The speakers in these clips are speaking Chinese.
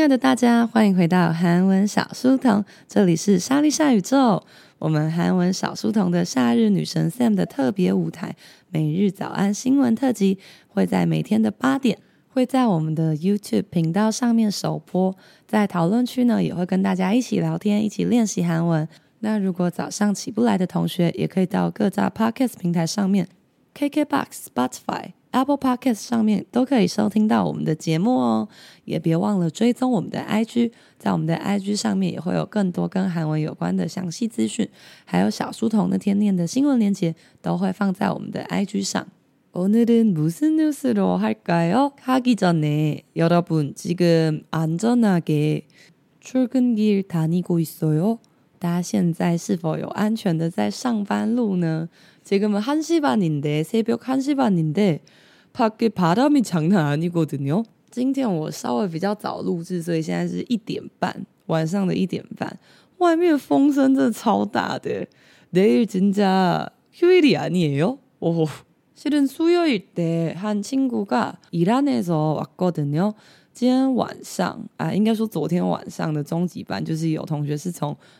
亲爱的大家，欢迎回到韩文小书童，这里是莎莉莎宇宙。我们韩文小书童的夏日女神 Sam 的特别舞台——每日早安新闻特辑，会在每天的八点，会在我们的 YouTube 频道上面首播。在讨论区呢，也会跟大家一起聊天，一起练习韩文。那如果早上起不来的同学，也可以到各大 Podcast 平台上面，KKBOX、Spotify。Apple Podcast 上面都可以收听到我们的节目哦，也别忘了追踪我们的 IG，在我们的 IG 上面也会有更多跟韩文有关的详细资讯，还有小书童那天念的新闻连结都会放在我们的 IG 上。오늘은무슨뉴스로할까요하기전에여러분지금안전하게출근길다니고있어요大家现在是否有安全的在上班路呢？ 지금은1시반인데새벽1시반인데밖에바람이장난아니거든요今天我稍微比较早录制，所以现在是一点半，晚上的一点半。外面风声真的超大的。내일진짜휴일이아니에요오실은수요일때한친구가이란에서왔거든요今天晚上啊，应该说昨天晚上的中级班，就是有同学是从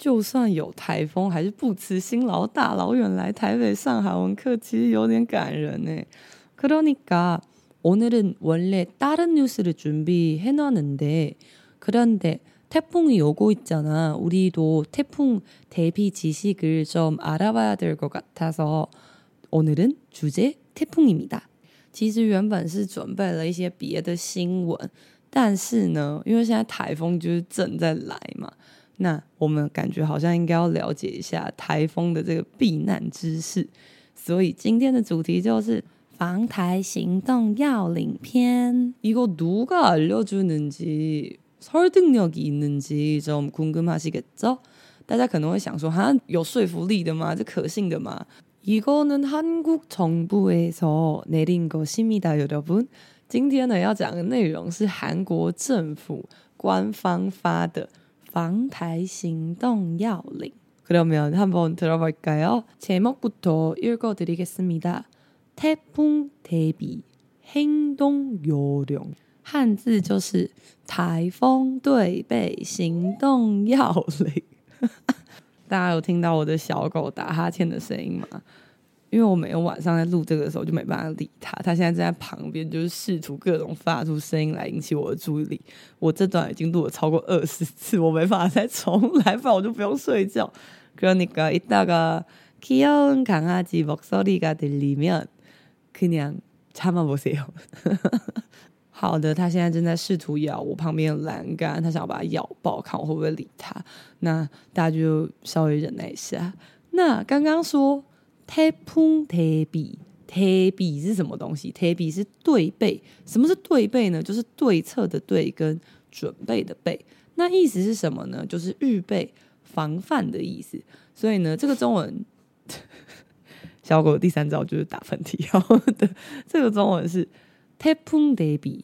就算有台风，还是不辞辛劳大老远来台北上韩文课，其实有点感人呢。그러니까오늘은원래다른뉴스를준비해놨는데그런데태풍이오고있잖아우리도태풍대비지식을좀알아봐야될것같아서오늘은주제태풍입니다。其实原本是准备了一些别的新闻，但是呢，因为现在台风就是正在来嘛。 那我们感觉好像应该要了解一下台风的这个避难知识，所以今天的主题就是防台行动要领篇。이거누가알려주는지설득력이있는지좀궁금하시겠죠？大家可能会想说，哈，有说服力的吗？这可信的吗？이거는한국정부에서내린것입니다 여러분。今天呢要讲的内容是韩国政府官方发的。 防台行动要领。그러면한번들어볼까요제목부터읽어드리겠습니다 태풍대비행동요령汉字就是台风对备行动要领。大家有听到我的小狗打哈欠的声音吗？ 因为我每个晚上在录这个的时候就没办法理他，他现在正在旁边，就是试图各种发出声音来引起我的注意力。我这段已经录了超过二十次，我没办法再重来，不然我就不用睡觉。그러니까이따가귀여운강아지목소리가들리면그냥참아보세요。好的，他现在正在试图咬我旁边的栏杆，他想要把它咬爆，看我会不会理他。那大家就稍微忍耐一下。那刚刚说。 贴碰贴壁，贴壁是什么东西？贴壁是对背，什么是对背呢？就是对策的对跟准备的备，那意思是什么呢？就是预备、防范的意思。所以呢，这个中文 小狗第三招就是打喷嚏。好的，这个中文是贴碰贴壁。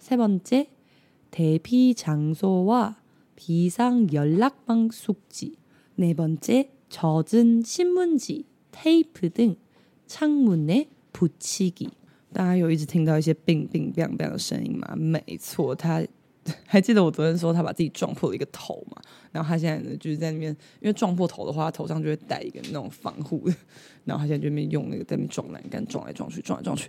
세번째대피장소와비상연락망숙지네번째젖은신문지 테이프 등 창문에붙이기，大家有一直听到一些冰冰冰冰的声音吗？没错，他还记得我昨天说他把自己撞破了一个头嘛？然后他现在呢就是在那边，因为撞破头的话，他头上就会戴一个那种防护的。然后他现在就那边用那个在那边撞栏杆，撞来撞去，撞来撞去。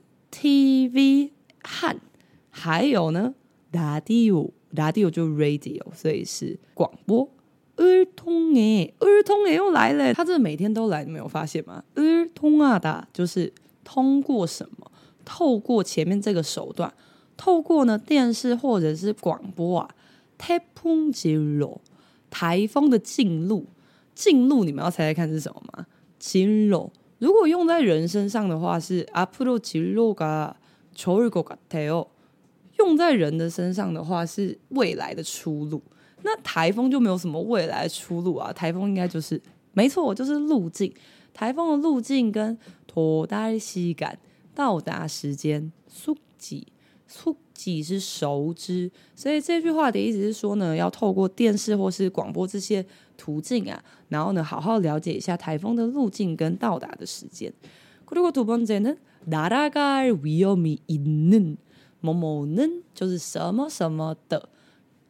TV 和还有呢，radio radio 就 radio，所以是广播。儿童诶，儿童诶又来了，他这每天都来，你没有发现吗？儿童啊的，就是通过什么？透过前面这个手段，透过呢电视或者是广播啊。台风进入，台风的进入，进入，你们要猜猜看是什么吗？进入，如果用在人身上的话是앞으로진로가좋을것같아요。用在人的身上的话是未来的出路。那台风就没有什么未来的出路啊，台风应该就是没错，就是路径。台风的路径跟拖带西感到达时间速记速。 几是熟知，所以这句话的意思是说呢，要透过电视或是广播这些途径啊，然后呢，好好了解一下台风的路径跟到达的时间。그리고두번째는날아갈위험이있는某某는就是什么什么的，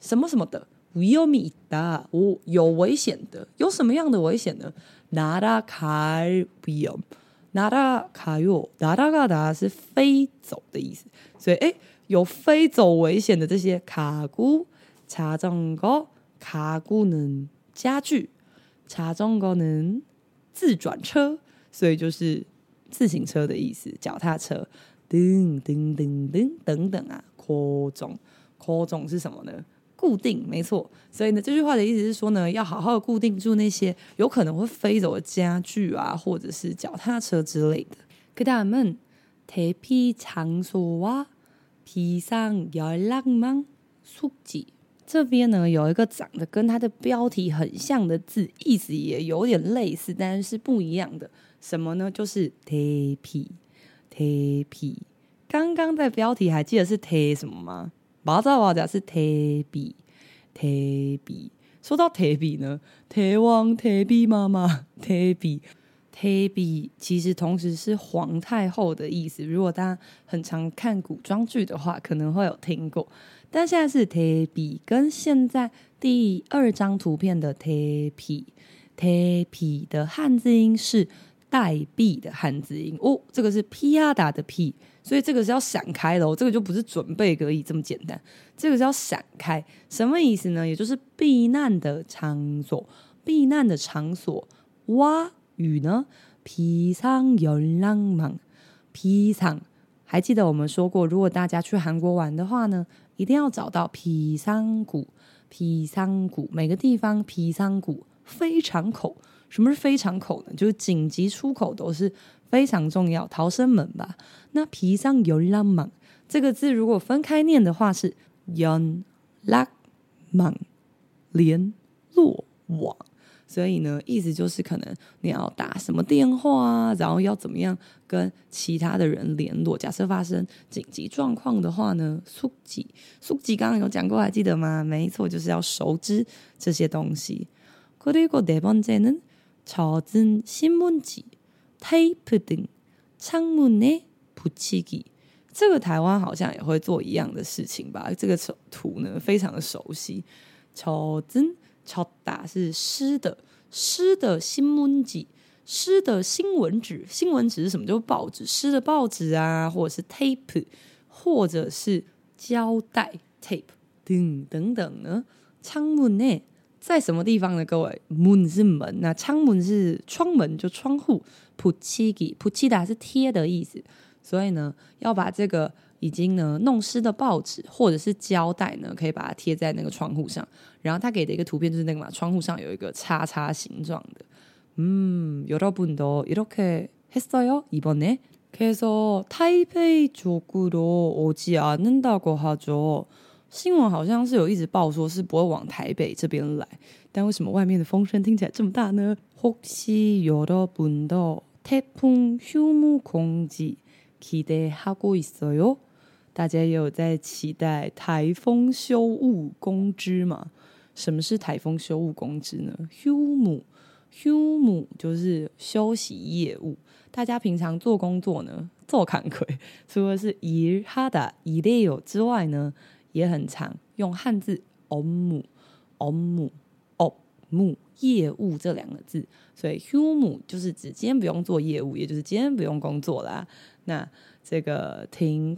什么什么的위험이있다，哦，有危险的，有什么样的危险呢？날아갈위험날아가요날아가다是飞走的意思，所以诶。 有飞走危险的这些卡古查中高卡古能家具查中高能自转车，所以就是自行车的意思，脚踏车噔噔噔噔等等啊，扩种扩种是什么呢？固定，没错。所以呢，这句话的意思是说呢，要好好的固定住那些有可能会飞走的家具啊，或者是脚踏车之类的。그다음은대피장소와 비상연락망숙지这边呢，有一个长得跟它的标题很像的字，意思也有点类似，但是是不一样的。什么呢？就是대피 대피。刚刚在标题还记得是대什么吗？马扎瓦甲是대비 대비。说到대비呢，대왕대비妈妈대비。 tbe 其实同时是皇太后的意思如果大家很常看古装剧的话可能会有听过但现在是 tbe 跟现在第二张图片的 tapi tapi 的汉字音是代币的汉字音。哦这个是 P R 打的 p 所以这个是要闪开的哦这个就不是准备可以这么简单这个是要闪开。什么意思呢？也就是避难的场所避难的场所哇雨呢？비상연락망，비상还记得我们说过，如果大家去韩国玩的话呢，一定要找到비상구，비상구每个地方비상구非常口。什么是非常口呢？就是紧急出口都是非常重要，逃生门吧。那비상연락망这个字如果分开念的话是연락망，联络网。 所以呢，意思就是可能你要打什么电话啊，然后要怎么样跟其他的人联络。假设发生紧急状况的话呢，速记速记刚刚有讲过，还记得吗？没错，就是要熟知这些东西。그리고네번째는젖은신문지테이프등창문에붙이기这个台湾好像也会做一样的事情吧？这个图呢，非常的熟悉。젖은 超大是湿的，湿的新闻纸，湿的新闻纸，新闻纸是什么？就是报纸，湿的报纸啊，或者是 tape，或者是胶带 tape，等等等呢。窗门呢，在什么地方呢？各位，门是门，那窗门是窗门，就窗户。붙이기，붙이다是贴的意思，所以呢，要把这个。 已经呢弄湿的报纸或者是胶带呢，可以把它贴在那个窗户上。然后他给的一个图片就是那个嘛，窗户上有一个叉叉形状的。嗯，여러분도이렇게했어요이번에그래서타이베이쪽으로오지않는다고하죠新闻好像是有一直报说是不会往台北这边来，但为什么外面的风声听起来这么大呢？혹시여러분도태풍휴무공지기대하고있어요 大家也有在期待台风修物公知嘛？什么是台风修物公知呢？Humu Humu 就是休息业务。大家平常做工作呢，做坎鬼，除了是伊哈达伊列有之外呢，也很常用汉字欧母欧 omu omu 业务这两个字。所以 Humu 就是指今天不用做业务，也就是今天不用工作啦。那这个停。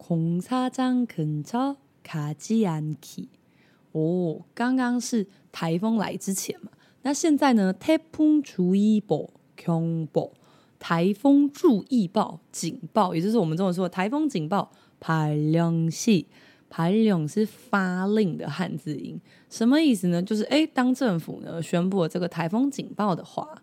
공사장근처가지않기。哦，刚刚是台风来之前嘛，那现在呢？台风注意报、警报、台风注意报、警报，也就是我们中文说的台风警报。발령시，발령是发令的汉字音，什么意思呢？就是哎，当政府呢宣布了这个台风警报的话，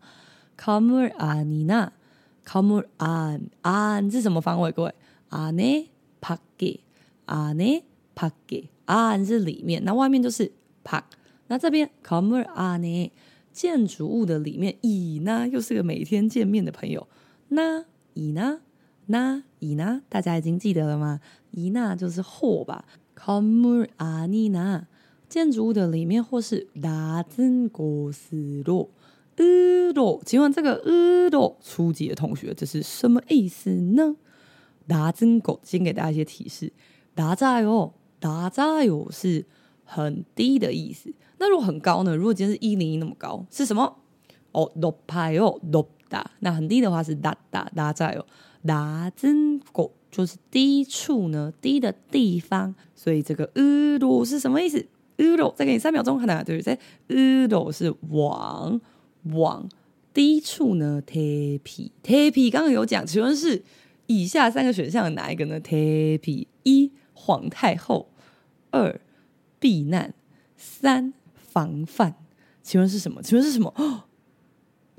건물안이나건물안 안是什么方位？各位，안 에밖에안에밖에 안是里面，那外面就是밖。那这边건물안에建筑物的里面，이呢又是个每天见面的朋友，那이呢？那이呢？大家已经记得了吗？이呢就是或吧。건물안이나建筑物的里面，或是낮은곳으로으로请问这个으로初级的同学，这是什么意思呢？ 낮은곳先给大家一些提示，낮아요。낮아요是很低的意思。那如果很高呢？如果今天是一零一那么高，是什么？哦，높아요높다。那很低的话是낮다 낮아요。낮은곳就是低处呢，低的地方。所以这个으로是什么意思？으로再给你三秒钟，看哪？对不对？으로是往往低处呢？태피태피刚刚有讲，请问是 以下三个选项的哪一个呢？태피一。皇太后，二避难，三防范，请问是什么？请问是什么？哦，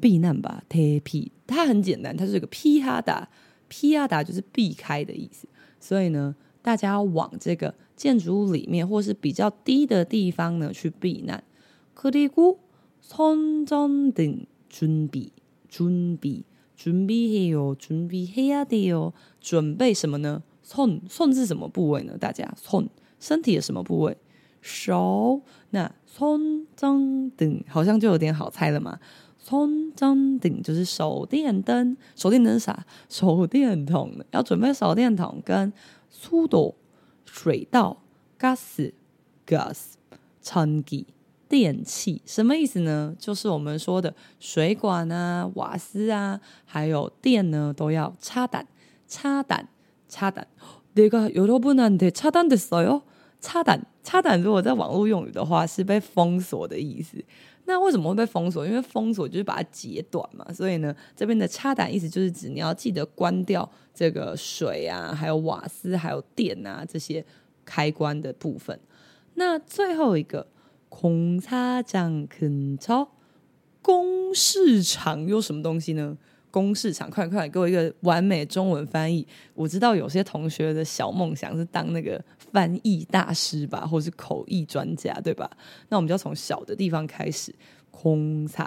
避难吧。태피它很简单，它是一个피하다，피하다就是避开的意思。所以呢，大家要往这个建筑物里面或是比较低的地方呢去避难。그리고손전등준비준비 준비해요준비해야돼요准备什么呢？손，손是什么部位呢？大家，손身体的什么部位？手。那손전등好像就有点好猜了嘛。손전등就是手电灯，手电灯是啥？手电筒。要准备手电筒跟수도水道，gas gas 전기 电器，什么意思呢？就是我们说的水管啊、瓦斯啊，还有电呢，都要차단，차단。차단내가여러분한테차단됐어요 차단， 차단如果在网络用语的话是被封锁的意思。那为什么会被封锁？因为封锁就是把它截断嘛。所以呢，这边的차단意思就是指你要记得关掉这个水啊，还有瓦斯，还有电啊这些开关的部分。那最后一个 공사장근처工事场有什么东西呢？公市场，快快给我一个完美中文翻译。我知道有些同学的小梦想是当那个翻译大师吧，或是口译专家，对吧？那我们就要从小的地方开始。空사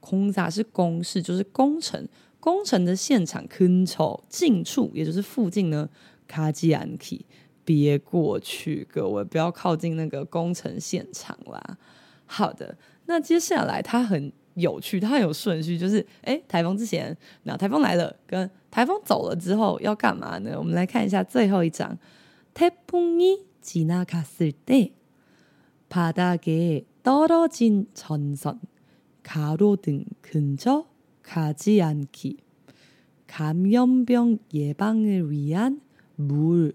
空사是公事，就是工程，工程的现场。근처近处，也就是附近呢。가지않기 别过去，各位不要靠近那个工程现场啦。好的，那接下来他很。有趣，它有顺序，就是哎，台风之前，那台风来了，跟台风走了之后要干嘛呢？我们来看一下最后一张。태풍이지나갔을때바닥에떨어진전선가로등근처가지않기감염병예방을위한물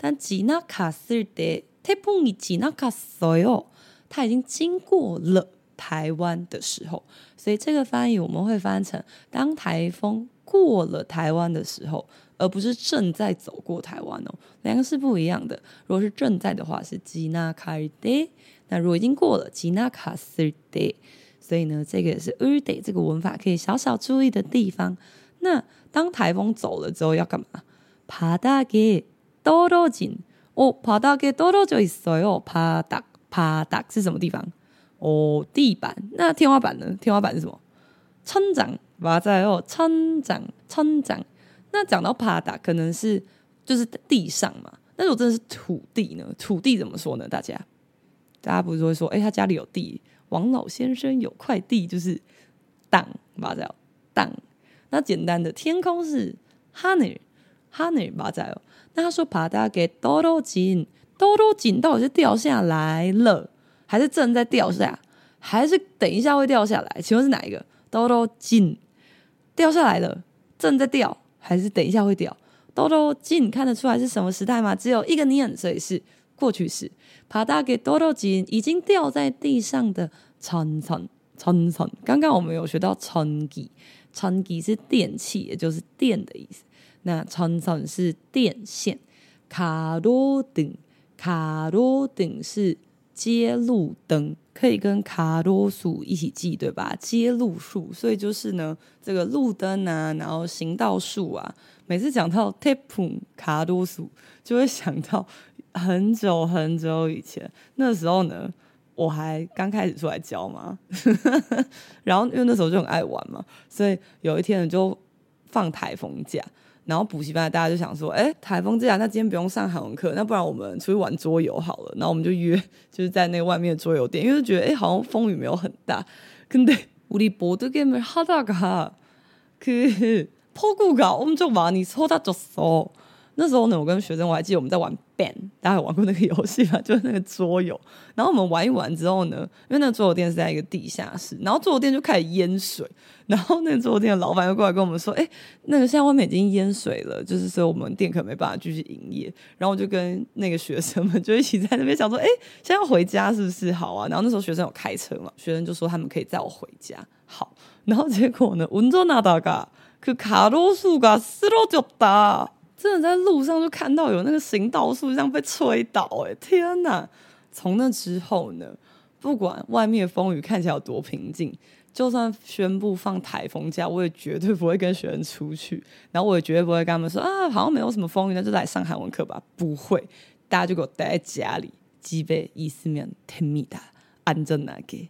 但吉纳卡斯德，台风已吉纳卡所有，它已经经过了台湾的时候，所以这个翻译我们会翻成当台风过了台湾的时候，而不是正在走过台湾哦，两个是不一样的。如果是正在的话是吉纳卡德，那如果已经过了吉纳卡斯德。所以呢，这个也是 urde 这个文法可以小小注意的地方。那当台风走了之后要干嘛？바닥에 떨어진哦，바닥에떨어져있어요。바닥바닥是什么地方？哦，地板。那天花板呢？天花板是什么？천장맞아요천장천장。那讲到바닥，可能是就是地上嘛。那如果真的是土地呢？土地怎么说呢？大家，大家不是会说，哎，他家里有地？王老先生有块地，就是땅 맞아요，땅。那简单的天空是하 哈尼巴仔哦。那他说爬大给多多紧多多紧到底是掉下来了还是正在掉下还是等一下会掉下来？请问是哪一个？多多紧。掉下来了正在掉还是等一下会掉？多多紧看得出来是什么时代吗？只有一个念所以是过去式。爬大给多多紧已经掉在地上的层层层层。刚刚我们有学到层级层级是电器也就是电的意思。那常常是电线卡多顶卡多顶是接路灯可以跟卡多数一起记对吧？接路数所以就是呢这个路灯啊然后行道树啊每次讲到 tip，卡多数就会想到很久很久以前那时候呢 我还刚开始出来教嘛 然后因为那时候就很爱玩嘛所以有一天就放台风假然后补习班大家就想说，哎，台风假，那今天不用上韩文课，那不然我们出去玩桌游好了，然后我们就约就是在那个外面的桌游店，因为就觉得哎好像风雨没有很大，근데우리보드게임을하다가그폭우가엄청많이쏟아졌어 那时候呢，我跟学生我还记得我们在玩 band，大家有玩过那个游戏吗？就是那个桌游。然后我们玩一玩之后呢，因为那个桌游店是在一个地下室，然后桌游店就开始淹水。然后那个桌游店的老板又过来跟我们说：“哎，那个现在外面已经淹水了，就是说我们店可能没办法继续营业。”然后我就跟那个学生们就一起在那边想说：“哎，现在要回家是不是？好啊。”然后那时候学生有开车嘛，学生就说他们可以载我回家。好，然后结果呢，운전하다가그가로수가쓰러졌다。 真的在路上就看到有那个行道树这样被吹倒、哎，天哪！从那之后呢，不管外面风雨看起来有多平静，就算宣布放台风假，我也绝对不会跟学生出去，然后我也绝对不会跟他们说啊，好像没有什么风雨，那就来上韩文课吧。不会，大家就给我待在家里，基本意思面甜蜜的，安正那给。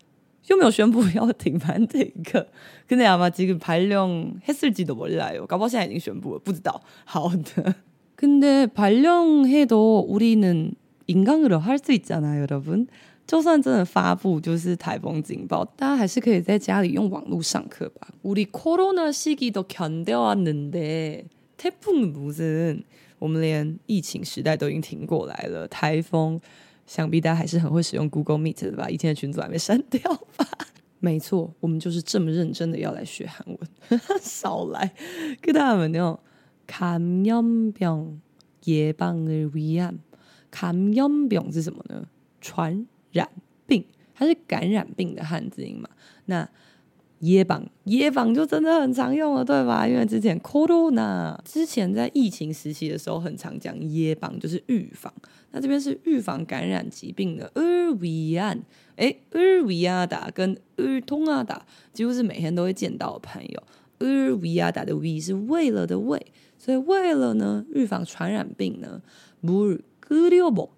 又没有宣布要停班这一课。跟大家嘛，几个排练黑色机都不来哦，搞不好现在已经宣布了，不知道。好的，근데발령해도우리는인강으로할수있잖아요여러분就算真的发布就是台风警报，大家还是可以在家里用网络上课吧。우리코로나시기도견뎌왔는데태풍무슨我们连疫情时代都已经挺过来了，台风 想必大家还是很会使用 Google Meet 的吧？以前的群组还没删掉吧？没错，我们就是这么认真的要来学韩文。少来，跟大家们那种감염병예방을위한 감염병是什么呢？传染病，它是感染病的汉字音嘛？那 椰榜，椰榜就真的很常用了，对吧？因为之前 corona 之前在疫情时期的时候，很常讲椰榜，就是预防。那这边是预防感染疾病的 u r v i a n 哎 u r v i a d a 跟 u r t o n a d a 几乎是每天都会见到的朋友。u r v i a d a 的 v 是为了的为，所以为了呢，预防传染病呢 b u r g u r i o boi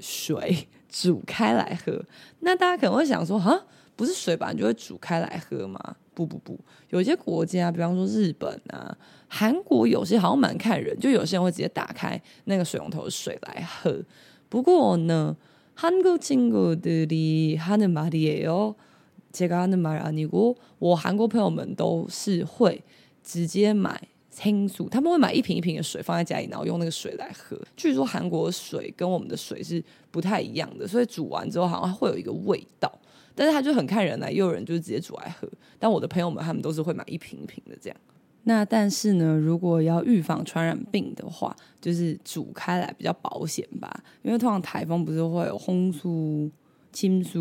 水煮开来喝。那大家可能会想说，哈、不是水吧？你就会煮开来喝吗？ 不不不，有些国家，比方说日本啊、韩国，有些好像蛮看人，就有些人会直接打开那个水龙头的水来喝。不过呢，韩国친구들이하는말이에요。제가하는말아니고，我韩国朋友们都是会直接买清水，他们会买一瓶一瓶的水放在家里，然后用那个水来喝。据说韩国的水跟我们的水是不太一样的，所以煮完之后好像会有一个味道。 但是他就很看人来，也有人就是直接煮来喝。但我的朋友们他们都是会买一瓶一瓶的这样。那但是呢，如果要预防传染病的话，就是煮开来比较保险吧。因为通常台风不是会有洪水、倾水，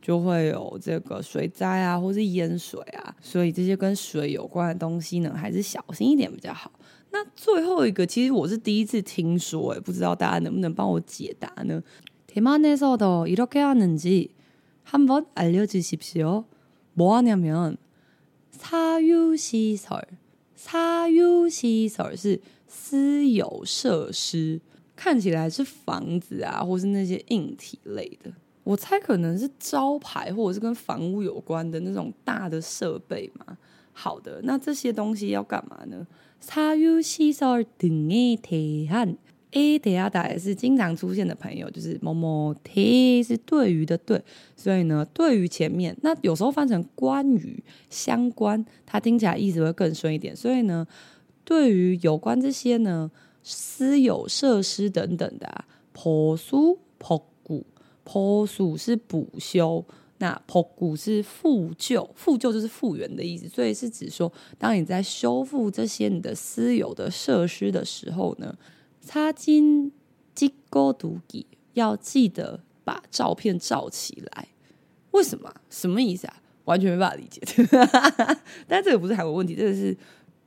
就会有这个水灾啊，或是淹水啊。所以这些跟水有关的东西呢，还是小心一点比较好。那最后一个，其实我是第一次听说，哎，不知道大家能不能帮我解答呢？대만에서도이렇게하는지 한번 알려주십시오. 뭐 하냐면 사유시설, 사유시설 是私有设施，看起来是房子啊，或是那些硬体类的。我猜可能是招牌，或者是跟房屋有关的那种大的设备嘛。好的，那这些东西要干嘛呢？사유시설 등에 대한 A 等下打也是经常出现的朋友，就是某某 T 是对于的对，所以呢，对于前面那有时候翻成关于相关，它听起来意思会更顺一点。所以呢，对于有关这些呢，私有设施等等的，啊，婆苏婆古婆苏是补修，那保古是复旧，复旧就是复原的意思，所以是指说，当你在修复这些你的私有的设施的时候呢。擦金찍어두기，要记得把照片照起来。为什么？什么意思啊？完全没办法理解。但这个不是韩国问题，这个是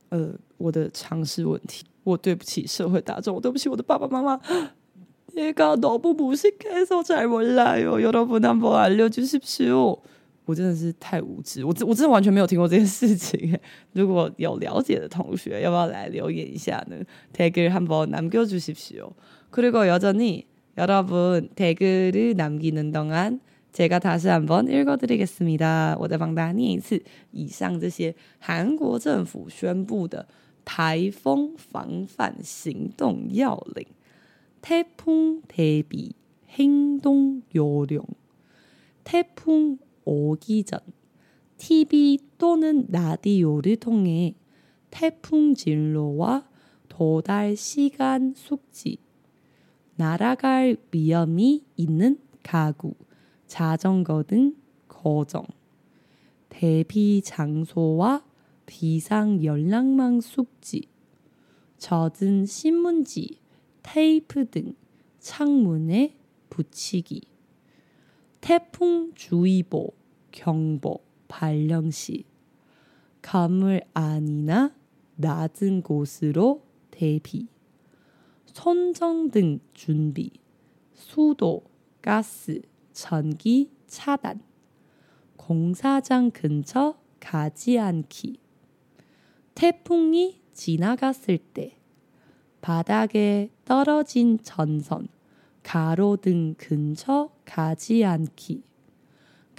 呃我的常识问题。我对不起社会大众，我对不起我的爸爸妈妈。얘가너무무식해서잘몰라요여러분한번알려주십시오 我真的是太无知，我我真的完全没有听过这件事情。如果有了解的同学，要不要来留言一下呢？댓글한번남겨주십시오그리고여전히여러분댓글을남기는동안제가다시한번읽어드리겠습니다我再帮大家念一次以上这些韩国政府宣布的台风防范行动要领。태풍대비행동요령 태풍 오기 전 TV 또는 라디오를 통해 태풍 진로와 도달 시간 숙지, 날아갈 위험이 있는 가구, 자전거 등 거정, 대피 장소와 비상 연락망 숙지, 젖은 신문지, 테이프 등 창문에 붙이기, 태풍 주의보, 경보 발령 시. 건물 안이나 낮은 곳으로 대피, 손전등 준비, 수도, 가스, 전기 차단, 공사장 근처 가지 않기, 태풍이 지나갔을 때. 바닥에 떨어진 전선, 가로등 근처 가지 않기.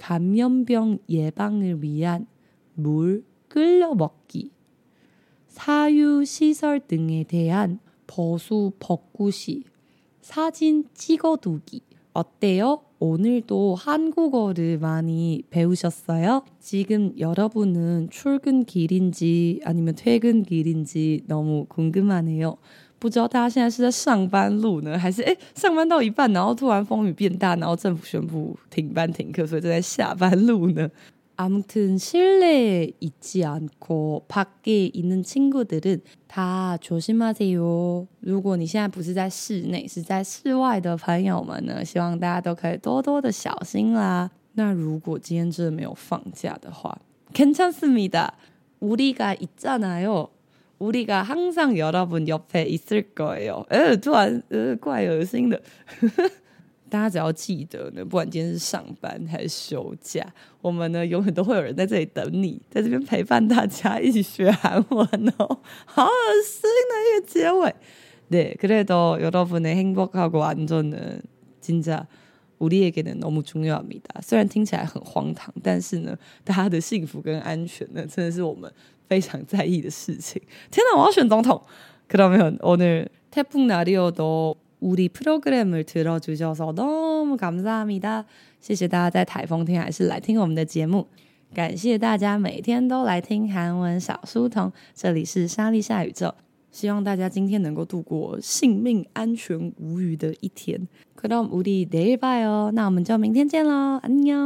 감염병 예방을 위한 물 끓여 먹기. 사유 시설 등에 대한 보수 벚굿이 사진 찍어두기. 어때요? 오늘도 한국어를 많이 배우셨어요? 지금 여러분은 출근길인지 아니면 퇴근길인지 너무 궁금하네요. 不知道大家现在是在上班路呢，还是诶上班到一半，然后突然风雨变大，然后政府宣布停班停课，所以正在下班路呢。아무튼실내에있지않고밖에있는친구들은다조심하세요。如果你现在不是在室内，是在室外的朋友们呢，希望大家都可以多多的小心啦。那如果今天真的没有放假的话，괜찮습니다우리가있잖아요。 우리가항상여러분옆에있을거예요。呃，突然呃，怪恶心的。大家只要记得呢，不管今天是上班还是休假，我们呢永远都会有人在这里等你，在这边陪伴大家一起学韩文哦。好恶心的一个结尾。对，그래도여러분의행복하고안전은진짜 우리에게는너무중요합니다。虽然听起来很荒唐，但是呢，大家的幸福跟安全呢，真的是我们 非常在意的事情。天哪，我要选总统！그러면오늘태풍나리오도우리프로그램을들어주셔서너무감사합니다。谢谢大家在台风天还是来听我们的节目。感谢大家每天都来听韩文小书童，这里是莎莉夏宇宙。希望大家今天能够度过性命安全无虞的一天。그럼우리내일봐요。那我们就明天见喽，安妞。